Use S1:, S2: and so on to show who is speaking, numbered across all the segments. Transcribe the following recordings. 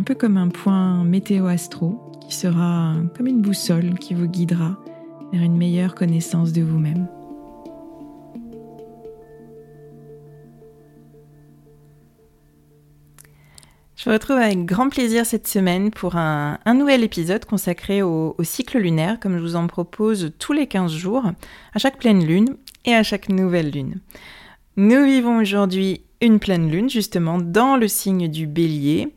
S1: un peu comme un point météo-astro qui sera comme une boussole qui vous guidera vers une meilleure connaissance de vous-même. Je vous retrouve avec grand plaisir cette semaine pour un, nouvel épisode consacré au, au, cycle lunaire, comme je vous en propose tous les 15 jours, à chaque pleine lune et à chaque nouvelle lune. Nous vivons aujourd'hui une pleine lune, justement, dans le signe du bélier.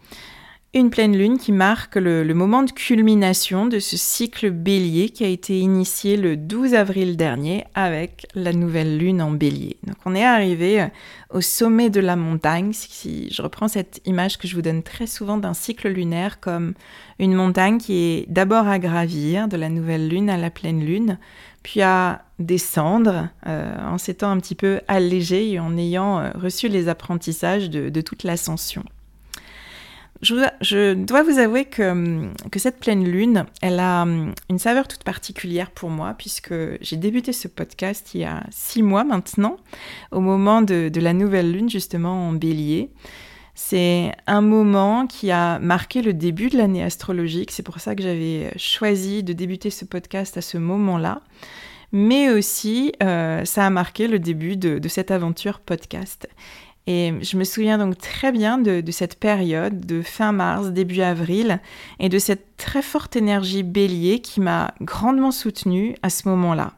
S1: Une pleine lune qui marque le, moment de culmination de ce cycle bélier qui a été initié le 12 avril dernier avec la nouvelle lune en bélier. Donc on est arrivé euh, au sommet de la montagne, je reprends cette image que je vous donne très souvent d'un cycle lunaire comme une montagne qui est d'abord à gravir de la nouvelle lune à la pleine lune, puis à descendre euh, en s'étant un petit peu allégé et en ayant euh, reçu les apprentissages de toute l'ascension je, dois vous avouer que, que, cette pleine lune, elle a hum, une saveur toute particulière pour moi, puisque j'ai débuté ce podcast il y a six mois maintenant, au moment de, la nouvelle lune, justement en bélier. C'est un moment qui a marqué le début de l'année astrologique, c'est pour ça que j'avais choisi de débuter ce podcast à ce moment-là mais aussi euh, ça a marqué le début de, cette aventure podcast. Et je me souviens donc très bien de, cette période de fin mars, début avril, et de cette très forte énergie bélier qui m'a grandement soutenue à ce moment-là.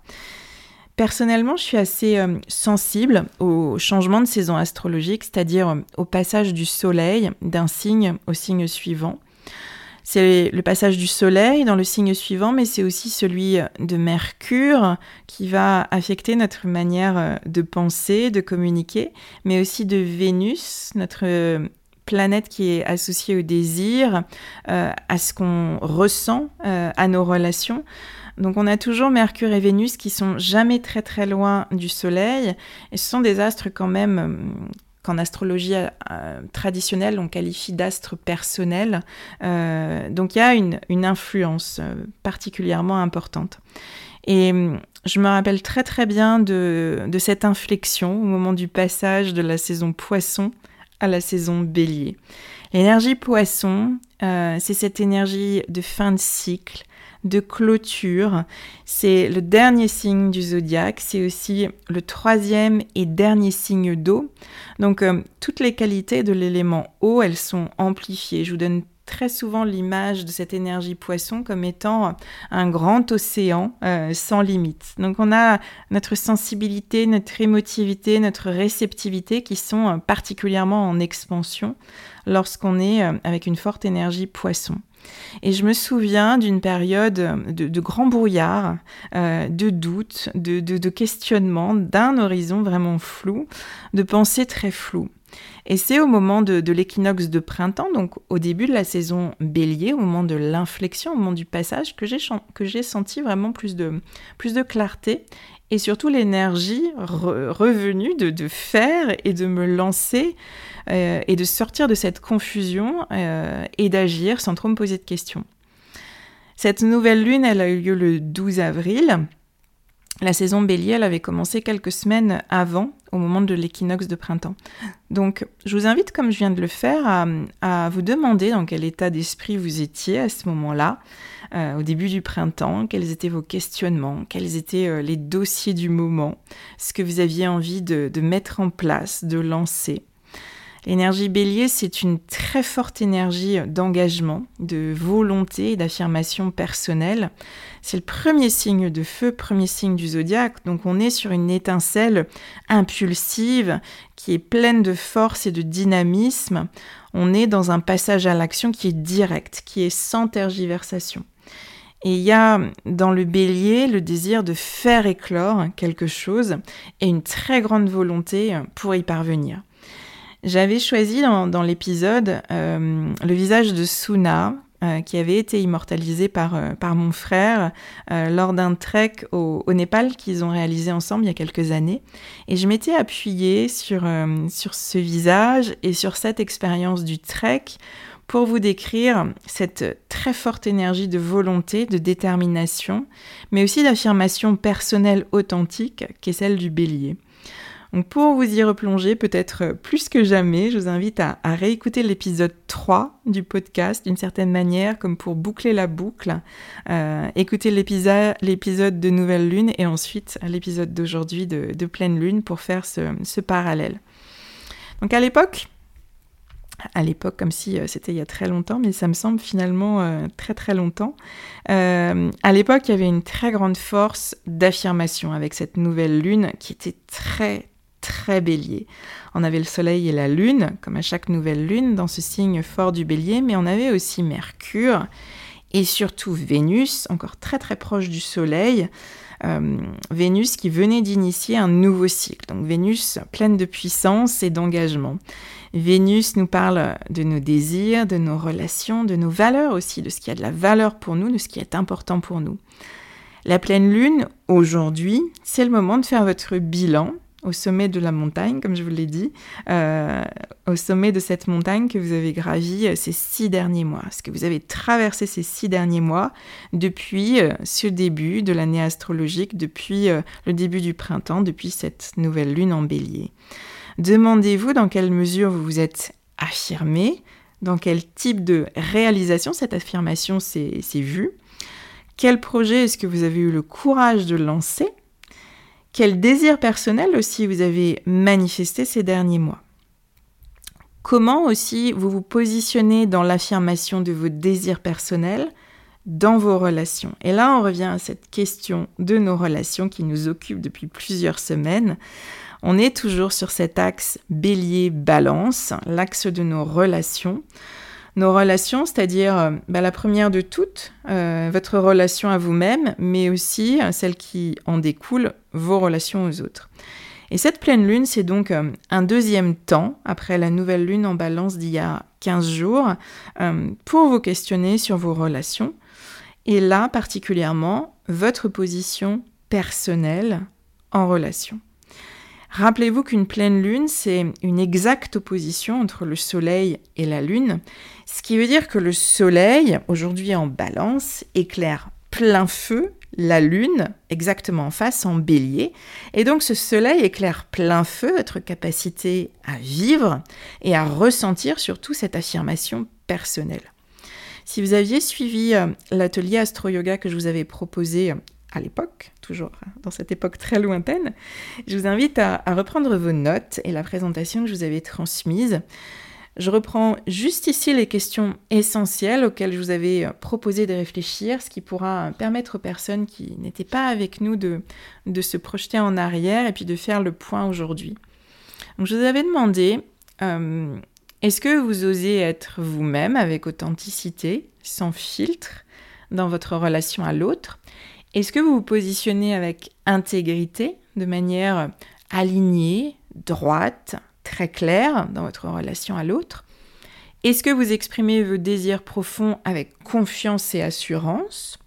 S1: Personnellement, je suis assez euh, sensible au changement de saison astrologique, c'est-à-dire euh, au passage du soleil d'un signe au signe suivant. C'est le passage du Soleil dans le signe suivant, mais c'est aussi celui de Mercure qui va affecter notre manière euh, de penser, de communiquer, mais aussi de Vénus, notre euh, planète qui est associée au désir, euh, à ce qu'on ressent, à nos relations. Donc on a toujours Mercure et Vénus qui sont jamais très très loin du Soleil et ce sont des astres quand même qu'en astrologie euh, traditionnelle, on qualifie d'astre personnel. Euh, donc il y a une, influence euh, particulièrement importante. Et hum, je me rappelle très très bien de, de, cette inflexion au moment du passage de la saison poisson à la saison bélier. L'énergie poisson, c'est cette énergie de fin de cycle, de clôture. C'est le dernier signe du zodiaque, c'est aussi le troisième et dernier signe d'eau. Donc euh, toutes les qualités de l'élément eau, elles sont amplifiées. Je vous donne très souvent l'image de cette énergie poisson comme étant un grand océan euh, sans limite. Donc on a notre sensibilité, notre émotivité, notre réceptivité qui sont euh, particulièrement en expansion lorsqu'on est avec une forte énergie poisson. Et je me souviens d'une période de, grand brouillard, euh, de doute, de, questionnement, d'un horizon vraiment flou, de pensées très floues. Et c'est au moment de, de l'équinoxe de printemps, donc au début de la saison bélier, au moment de l'inflexion, au moment du passage, que j'ai senti vraiment plus de, plus de clarté et surtout l'énergie revenue de, faire et de me lancer euh, et de sortir de cette confusion euh, et d'agir sans trop me poser de questions. Cette nouvelle lune, elle a eu lieu le 12 avril. La saison bélier, elle avait commencé quelques semaines avant, au moment de l'équinoxe de printemps. Donc, je vous invite, comme je viens de le faire, à, vous demander dans quel état d'esprit vous étiez à ce moment-là, euh, au début du printemps, quels étaient vos questionnements, quels étaient euh, les dossiers du moment, ce que vous aviez envie de mettre en place, de lancer. L'énergie bélier, c'est une très forte énergie d'engagement, de volonté d'affirmation personnelle. C'est le premier signe de feu, premier signe du zodiaque. Donc on est sur une étincelle impulsive qui est pleine de force et de dynamisme. On est dans un passage à l'action qui est direct, qui est sans tergiversation. Et il y a dans le bélier le désir de faire éclore quelque chose et une très grande volonté pour y parvenir. J'avais choisi dans, l'épisode euh, le visage de Suna, euh, qui avait été immortalisé par, euh, par mon frère lors d'un trek au, Népal qu'ils ont réalisé ensemble il y a quelques années. Et je m'étais appuyée sur, sur ce visage et sur cette expérience du trek pour vous décrire cette très forte énergie de volonté, de détermination, mais aussi d'affirmation personnelle authentique qui est celle du bélier. Donc pour vous y replonger peut-être plus que jamais, je vous invite à, réécouter l'épisode 3 du podcast d'une certaine manière, comme pour boucler la boucle. Euh, écouter l'épisode de Nouvelle Lune et ensuite l'épisode d'aujourd'hui de, Pleine Lune pour faire ce, parallèle. Donc à l'époque, à l'époque comme si euh, c'était il y a très longtemps, mais ça me semble finalement euh, très très longtemps. à l'époque, il y avait une très grande force d'affirmation avec cette nouvelle lune qui était très très bélier. On avait le soleil et la lune, comme à chaque nouvelle lune, dans ce signe fort du bélier, mais on avait aussi Mercure et surtout Vénus, encore très très proche du soleil. Euh, Vénus qui venait d'initier un nouveau cycle. Donc Vénus pleine de puissance et d'engagement. Vénus nous parle de nos désirs, de nos relations, de nos valeurs aussi, de ce qui a de la valeur pour nous, de ce qui est important pour nous. La pleine lune, aujourd'hui, c'est le moment de faire votre bilan au sommet de la montagne, comme je vous l'ai dit, euh, au sommet de cette montagne que vous avez gravi euh, ces six derniers mois. Ce que vous avez traversé ces six derniers mois depuis euh, ce début de l'année astrologique, depuis le début du printemps, depuis cette nouvelle lune en bélier. Demandez-vous dans quelle mesure vous vous êtes affirmé, dans quel type de réalisation cette affirmation s'est vue, quel projet est-ce que vous avez eu le courage de lancer quel désir personnel aussi vous avez manifesté ces derniers mois? Comment aussi vous vous positionnez dans l'affirmation de vos désirs personnels dans vos relations? Et là, on revient à cette question de nos relations qui nous occupe depuis plusieurs semaines. On est toujours sur cet axe bélier-balance, l'axe de nos relations nos relations, c'est-à-dire euh, bah, la première de toutes, euh, votre relation à vous-même, mais aussi euh, celle qui en découle, vos relations aux autres. Et cette pleine lune, c'est donc un deuxième temps, après la nouvelle lune en balance d'il y a 15 jours, pour vous questionner sur vos relations. Et là, particulièrement, votre position personnelle en relation. Rappelez-vous qu'une pleine lune, c'est une exacte opposition entre le Soleil et la Lune, ce qui veut dire que le Soleil, aujourd'hui en balance, éclaire plein feu la Lune, exactement en face, en bélier. Et donc ce Soleil éclaire plein feu votre capacité à vivre et à ressentir surtout cette affirmation personnelle. Si vous aviez suivi euh, l'atelier astro-yoga que je vous avais proposé à l'époque, toujours dans cette époque très lointaine, je vous invite à, reprendre vos notes et la présentation que je vous avais transmise. Je reprends juste ici les questions essentielles auxquelles je vous avais proposé de réfléchir, ce qui pourra permettre aux personnes qui n'étaient pas avec nous de, de se projeter en arrière et puis de faire le point aujourd'hui. Donc je vous avais demandé, euh, est-ce que vous osez être vous-même avec authenticité sans filtre, dans votre relation à l'autre? Est-ce que vous vous positionnez avec intégrité, de manière alignée, droite, très claire dans votre relation à l'autre? Est-ce que vous exprimez vos désirs profonds avec confiance et assurance?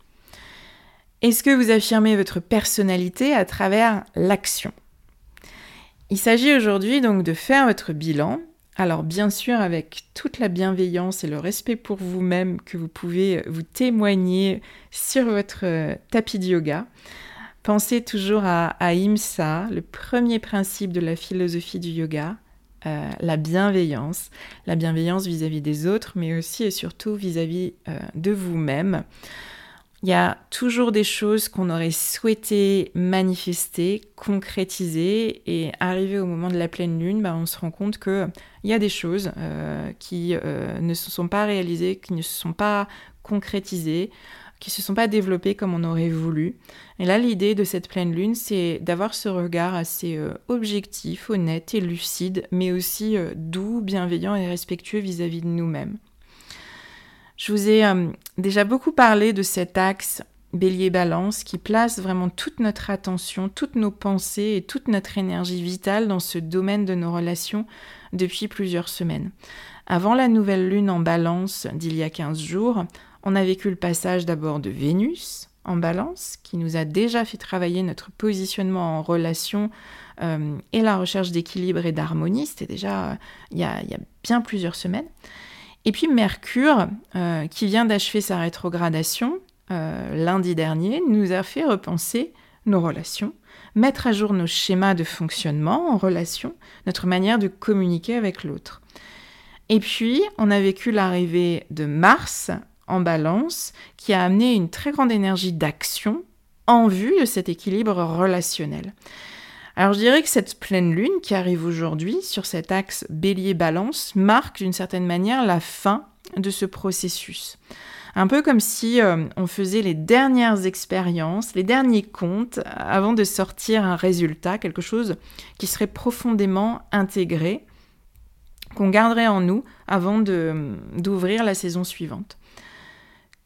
S1: Est-ce que vous affirmez votre personnalité à travers l'action? Il s'agit aujourd'hui donc de faire votre bilan alors bien sûr avec toute la bienveillance et le respect pour vous-même que vous pouvez vous témoigner sur votre euh, tapis de yoga. Pensez toujours à, Imsa, le premier principe de la philosophie du yoga, euh, la bienveillance. La bienveillance vis-à-vis des autres, mais aussi et surtout vis-à-vis euh, de vous-même. Il y a toujours des choses qu'on aurait souhaité manifester, concrétiser, et arrivé au moment de la pleine lune, bah, on se rend compte qu'il y a des choses euh, qui euh, ne se sont pas réalisées, qui ne se sont pas concrétisées, qui ne se sont pas développées comme on aurait voulu. Et là, l'idée de cette pleine lune, c'est d'avoir ce regard assez euh, objectif, honnête et lucide, mais aussi doux, bienveillant et respectueux vis-à-vis -vis de nous-mêmes. Je vous ai euh, déjà beaucoup parlé de cet axe bélier-balance qui place vraiment toute notre attention, toutes nos pensées et toute notre énergie vitale dans ce domaine de nos relations depuis plusieurs semaines. Avant la nouvelle lune en balance d'il y a 15 jours, on a vécu le passage d'abord de Vénus en balance, qui nous a déjà fait travailler notre positionnement en relation euh, et la recherche d'équilibre et d'harmonie. C'était déjà euh, il y a bien plusieurs semaines. Et puis Mercure, euh, qui vient d'achever sa rétrogradation euh, lundi dernier, nous a fait repenser nos relations, mettre à jour nos schémas de fonctionnement en relation, notre manière de communiquer avec l'autre. Et puis, on a vécu l'arrivée de Mars en balance, qui a amené une très grande énergie d'action en vue de cet équilibre relationnel. Alors je dirais que cette pleine lune qui arrive aujourd'hui sur cet axe bélier-balance marque d'une certaine manière la fin de ce processus. Un peu comme si euh, on faisait les dernières expériences, les derniers comptes avant de sortir un résultat, quelque chose qui serait profondément intégré, qu'on garderait en nous avant d'ouvrir la saison suivante.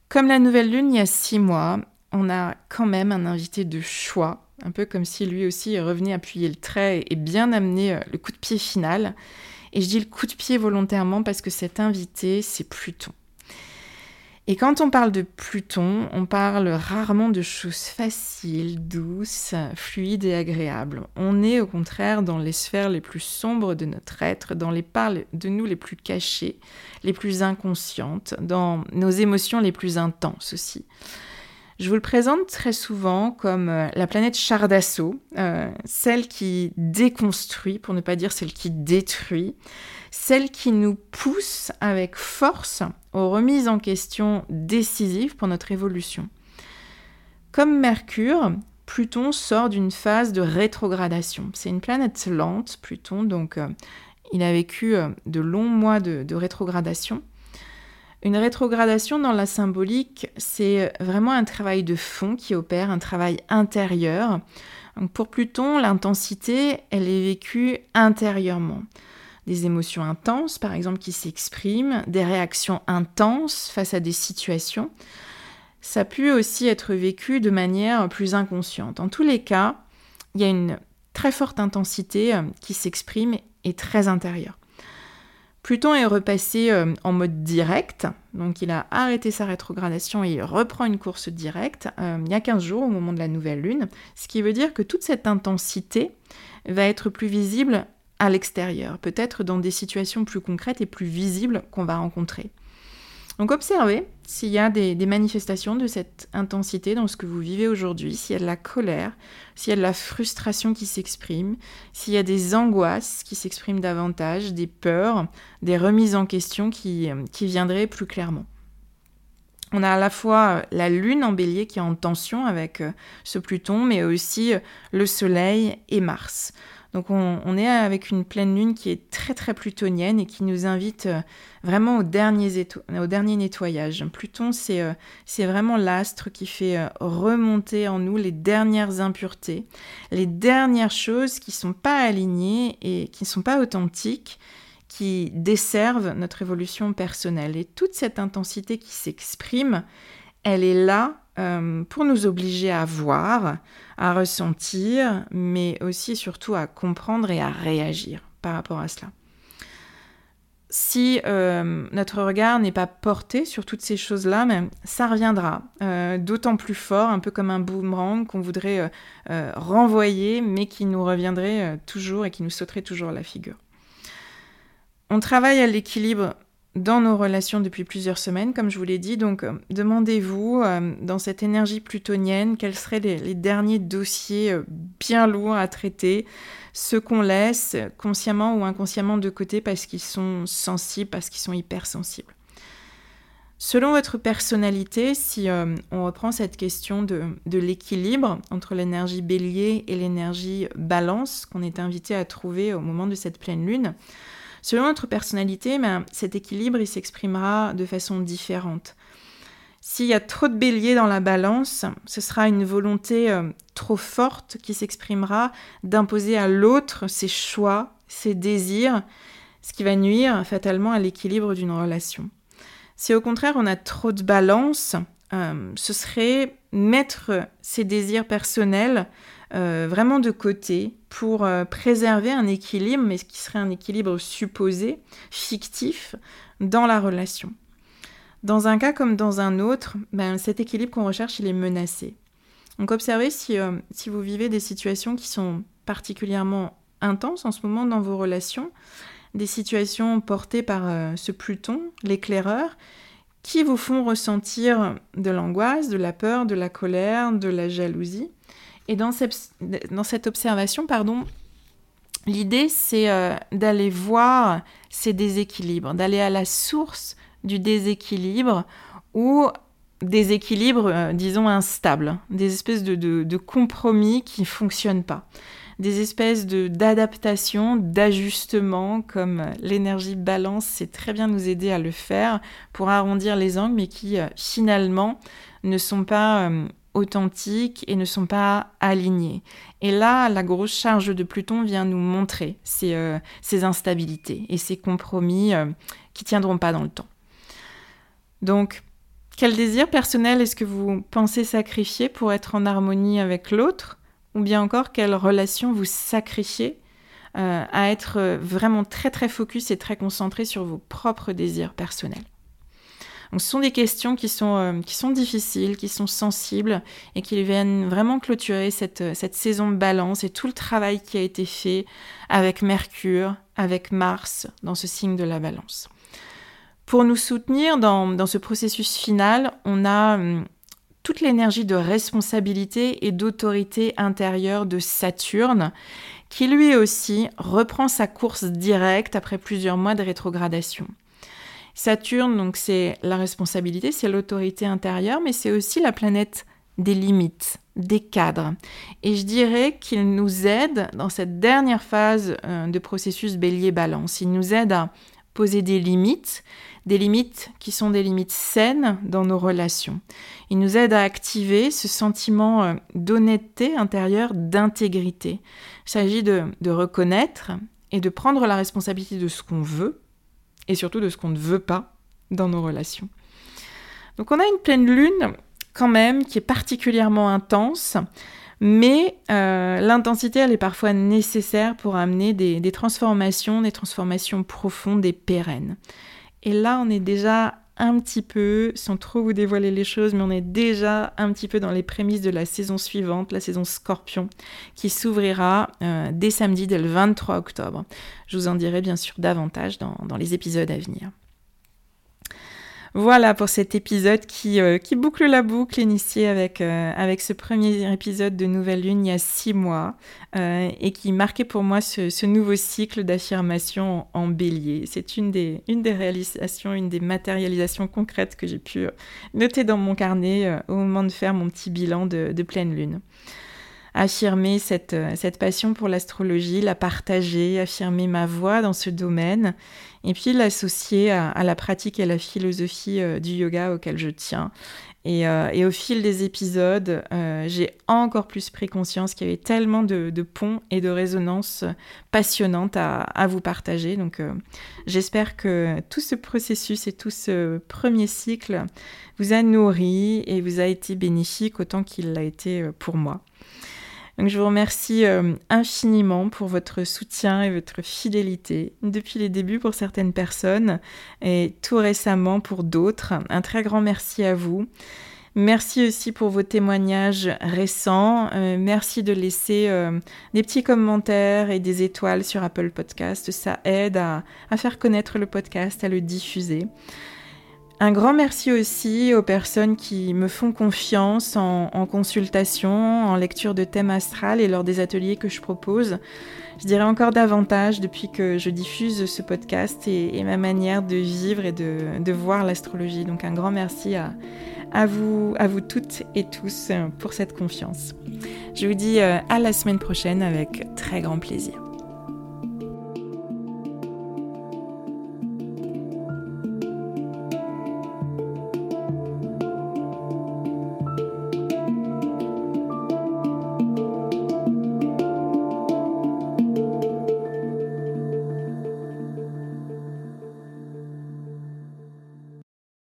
S1: Comme la nouvelle lune il y a six mois, on a quand même un invité de choix un peu comme si lui aussi revenait appuyer le trait et bien amener euh, le coup de pied final. Et je dis le coup de pied volontairement parce que cet invité, c'est Pluton. Et quand on parle de Pluton, on parle rarement de choses faciles, douces, fluides et agréables. On est au contraire dans les sphères les plus sombres de notre être, dans les parts de nous les plus cachées, les plus inconscientes, dans nos émotions les plus intenses aussi. Je vous le présente très souvent comme euh, la planète char d'assaut, euh, celle qui déconstruit, pour ne pas dire celle qui détruit, celle qui nous pousse avec force aux remises en question décisives pour notre évolution. Comme Mercure, Pluton sort d'une phase de rétrogradation. C'est une planète lente, Pluton, donc euh, il a vécu de longs mois de rétrogradation. Une rétrogradation dans la symbolique, c'est vraiment un travail de fond qui opère, un travail intérieur. pour Pluton, l'intensité, elle est vécue intérieurement. Des émotions intenses, par exemple, qui s'expriment, des réactions intenses face à des situations. Ça peut aussi être vécu de manière plus inconsciente. En tous les cas, il y a une très forte intensité euh, qui s'exprime et très intérieure. Pluton est repassé euh, en mode direct, donc il a arrêté sa rétrogradation et reprend une course directe euh, il y a 15 jours au moment de la nouvelle lune, ce qui veut dire que toute cette intensité va être plus visible à l'extérieur, peut-être dans des situations plus concrètes et plus visibles qu'on va rencontrer. Donc observez s'il y a des, manifestations de cette intensité dans ce que vous vivez aujourd'hui, s'il y a de la colère, s'il y a de la frustration qui s'exprime, s'il y a des angoisses qui s'expriment davantage, des peurs, des remises en question qui, qui viendraient plus clairement. On a à la fois la lune en bélier qui est en tension avec euh, ce Pluton, mais aussi euh, le Soleil et Mars. Donc on, est avec une pleine lune qui est très très plutonienne et qui nous invite euh, vraiment au dernier, nettoyage. Pluton, euh, c'est vraiment l'astre qui fait euh, remonter en nous les dernières impuretés, les dernières choses qui ne sont pas alignées et qui ne sont pas authentiques, qui desservent notre évolution personnelle. Et toute cette intensité qui s'exprime, elle est là euh, pour nous obliger à voir, à ressentir, mais aussi surtout à comprendre et à réagir par rapport à cela. Si euh, notre regard n'est pas porté sur toutes ces choses-là, ça reviendra euh, d'autant plus fort, un peu comme un boomerang qu'on voudrait renvoyer, mais qui nous reviendrait toujours et qui nous sauterait toujours la figure. On travaille à l'équilibre dans nos relations depuis plusieurs semaines, comme je vous l'ai dit. Donc, euh, demandez-vous, euh, dans cette énergie plutonienne, quels seraient les, derniers dossiers euh, bien lourds à traiter, ceux qu'on laisse consciemment ou inconsciemment de côté parce qu'ils sont sensibles, parce qu'ils sont hypersensibles. Selon votre personnalité, si on reprend cette question de, de l'équilibre entre l'énergie bélier et l'énergie balance qu'on est invité à trouver au moment de cette pleine lune, Selon notre personnalité, ben, cet équilibre il s'exprimera de façon différente. S'il y a trop de bélier dans la balance, ce sera une volonté euh, trop forte qui s'exprimera d'imposer à l'autre ses choix, ses désirs, ce qui va nuire fatalement à l'équilibre d'une relation. Si au contraire on a trop de balance, euh, ce serait mettre ses désirs personnels euh, vraiment de côté pour euh, préserver un équilibre, mais ce qui serait un équilibre supposé, fictif, dans la relation. Dans un cas comme dans un autre, ben, cet équilibre qu'on recherche, il est menacé. Donc observez si, euh, si vous vivez des situations qui sont particulièrement intenses en ce moment dans vos relations, des situations portées par ce Pluton, l'éclaireur, qui vous font ressentir de l'angoisse, de la peur, de la colère, de la jalousie. Et dans cette, observation, pardon, l'idée c'est euh, d'aller voir ces déséquilibres, d'aller à la source du déséquilibre ou des équilibres, euh, disons, instables, des espèces de, de, compromis qui ne fonctionnent pas, des espèces d'adaptation, d'ajustement, comme l'énergie balance sait très bien nous aider à le faire pour arrondir les angles, mais qui euh, finalement ne sont pas authentiques et ne sont pas alignés. Et là, la grosse charge de Pluton vient nous montrer ces, euh, instabilités et ces compromis euh, qui tiendront pas dans le temps. Donc, quel désir personnel est-ce que vous pensez sacrifier pour être en harmonie avec l'autre Ou bien encore, quelle relation vous sacrifiez euh, à être vraiment très très focus et très concentré sur vos propres désirs personnels? Ce sont des questions qui sont, euh, qui sont difficiles, qui sont sensibles et qui viennent vraiment clôturer cette, euh, cette saison de balance et tout le travail qui a été fait avec Mercure, avec Mars dans ce signe de la balance. Pour nous soutenir dans, dans ce processus final, on a hum, toute l'énergie de responsabilité et d'autorité intérieure de Saturne, qui lui aussi reprend sa course directe après plusieurs mois de rétrogradation. Saturne, donc c'est la responsabilité, c'est l'autorité intérieure, mais c'est aussi la planète des limites, des cadres. Et je dirais qu'il nous aide dans cette dernière phase euh, de processus bélier-balance. Il nous aide à poser des limites, des limites qui sont des limites saines dans nos relations. Il nous aide à activer ce sentiment euh, d'honnêteté intérieure, d'intégrité. Il s'agit de reconnaître et de prendre la responsabilité de ce qu'on veut et surtout de ce qu'on ne veut pas dans nos relations. Donc on a une pleine lune quand même qui est particulièrement intense, mais euh, l'intensité elle est parfois nécessaire pour amener des, des transformations, des transformations profondes et pérennes. Et là on est déjà un petit peu, sans trop vous dévoiler les choses, mais on est déjà un petit peu dans les prémices de la saison suivante, la saison Scorpion, qui s'ouvrira euh, dès samedi, dès le 23 octobre. Je vous en dirai bien sûr davantage dans les épisodes à venir. Voilà pour cet épisode qui, euh, qui boucle la boucle initiée avec, euh, avec ce premier épisode de Nouvelle Lune il y a six mois euh, et qui marquait pour moi ce, nouveau cycle d'affirmation en, bélier. C'est une des, une des réalisations, une des matérialisations concrètes que j'ai pu noter dans mon carnet au moment de faire mon petit bilan de pleine lune. Affirmer cette, cette passion pour l'astrologie, la partager, affirmer ma voix dans ce domaine, et puis l'associer à, la pratique et à la philosophie du yoga auquel je tiens. Euh, et, au fil des épisodes, euh, j'ai encore plus pris conscience qu'il y avait tellement de, ponts et de résonances passionnantes à, vous partager. Donc euh, j'espère que tout ce processus et tout ce premier cycle vous a nourri et vous a été bénéfique autant qu'il l'a été pour moi. Donc je vous remercie euh, infiniment pour votre soutien et votre fidélité depuis les débuts pour certaines personnes et tout récemment pour d'autres. Un très grand merci à vous. Merci aussi pour vos témoignages récents. Euh, merci de laisser euh, des petits commentaires et des étoiles sur Apple Podcast. Ça aide à faire connaître le podcast, à le diffuser. Un grand merci aussi aux personnes qui me font confiance en, consultation, en lecture de thèmes astral et lors des ateliers que je propose. Je dirais encore davantage depuis que je diffuse ce podcast et, ma manière de vivre et de, voir l'astrologie. Donc un grand merci à, vous, à vous toutes et tous pour cette confiance. Je vous dis euh, à la semaine prochaine avec très grand plaisir.